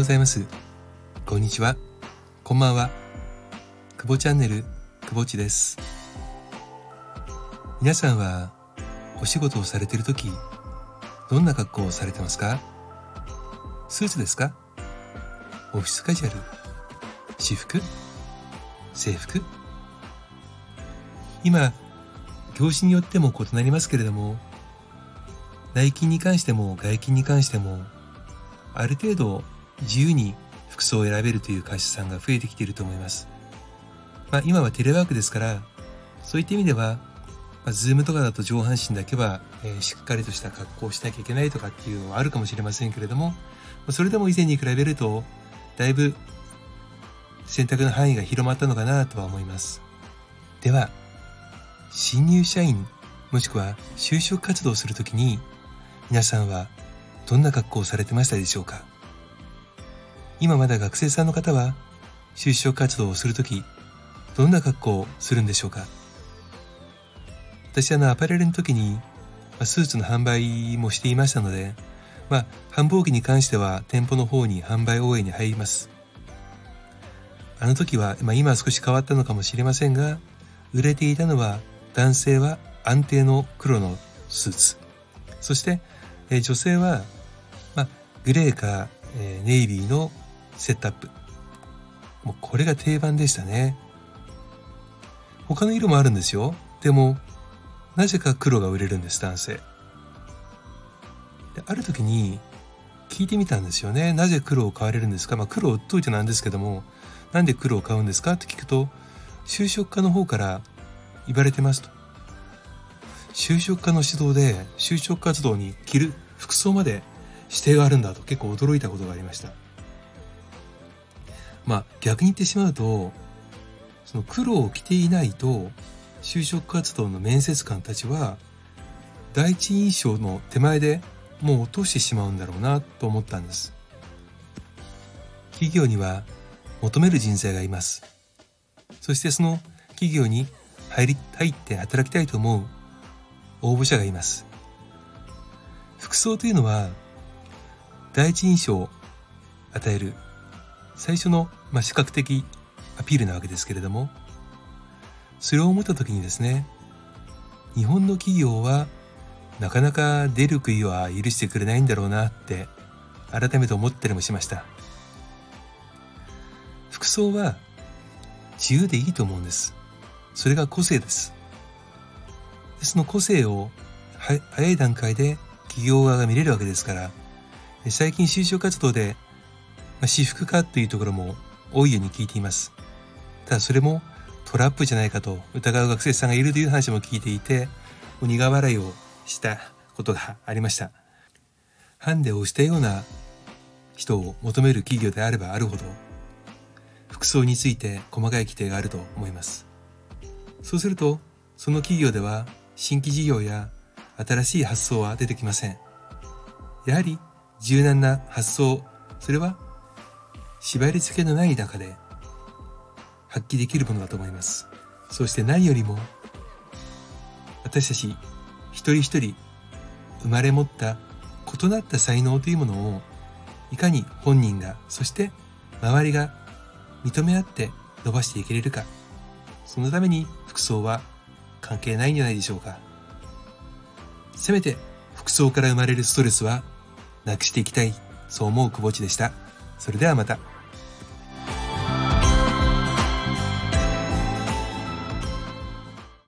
ございます。こんにちは。こんばんは。くぼチャンネル、くぼちです。皆さんはお仕事をされているとき、どんな格好をされてますか？スーツですか？オフィスカジュアル私服制服？今、業種によっても異なりますけれども、内勤に関しても外勤に関しても、ある程度自由に服装を選べるという会社さんが増えてきていると思います。まあ、今はテレワークですから、そういった意味では、まあ、ズームとかだと上半身だけは、えー、しっかりとした格好をしなきゃいけないとかっていうのはあるかもしれませんけれども、それでも以前に比べると、だいぶ選択の範囲が広まったのかなとは思います。では、新入社員もしくは就職活動するときに皆さんはどんな格好をされてましたでしょうか？今まだ学生さんの方は就職活動をするときどんな格好をするんでしょうか？私あのアパレルの時にまスーツの販売もしていましたのでまあ繁忙期に関しては店舗の方に販売応援に入ります。あの時は、まあ、今は少し変わったのかもしれませんが売れていたのは男性は安定の黒のスーツ。そして、えー、女性は、まあ、グレーか、えー、ネイビーのセットアップ。もうこれが定番でしたね。他の色もあるんですよ。でもなぜか黒が売れるんです男性である時に聞いてみたんですよね。なぜ黒を買われるんですか？まあ黒を売っといてなんですけどもなんで黒を買うんですか？って聞くと就職課の方から言われてますと。就職課の指導で就職活動に着る服装まで指定があるんだと結構驚いたことがありました。まあ逆に言ってしまうとその黒を着ていないと就職活動の面接官たちは第一印象の手前でもう落としてしまうんだろうなと思ったんです。企業には求める人材がいます。そしてその企業に入り入って働きたいと思う応募者がいます。服装というのは第一印象を与える最初の、まあ、視覚的アピールなわけですけれどもそれを思った時にですね日本の企業はなかなか出る杭は許してくれないんだろうなって改めて思ったりもしました。服装は自由でいいと思うんです。それが個性です。その個性を早い段階で企業側が見れるわけですから最近就職活動で、あ、私服化というところも多いように聞いています。ただそれもトラップじゃないかと疑う学生さんがいるという話も聞いていて苦笑いをしたことがありました。ハンデをしたような人を求める企業であればあるほど服装について細かい規定があると思います。そうするとその企業では新規事業や新しい発想は出てきません。やはり柔軟な発想それは縛り付けのない中で発揮できるものだと思います。そして何よりも私たち一人一人生まれ持った異なった才能というものをいかに本人がそして周りが認め合って伸ばしていけれるか。そのために服装は関係ないんじゃないでしょうか。せめて服装から生まれるストレスはなくしていきたい。そう思うくぼちでした。それではまた。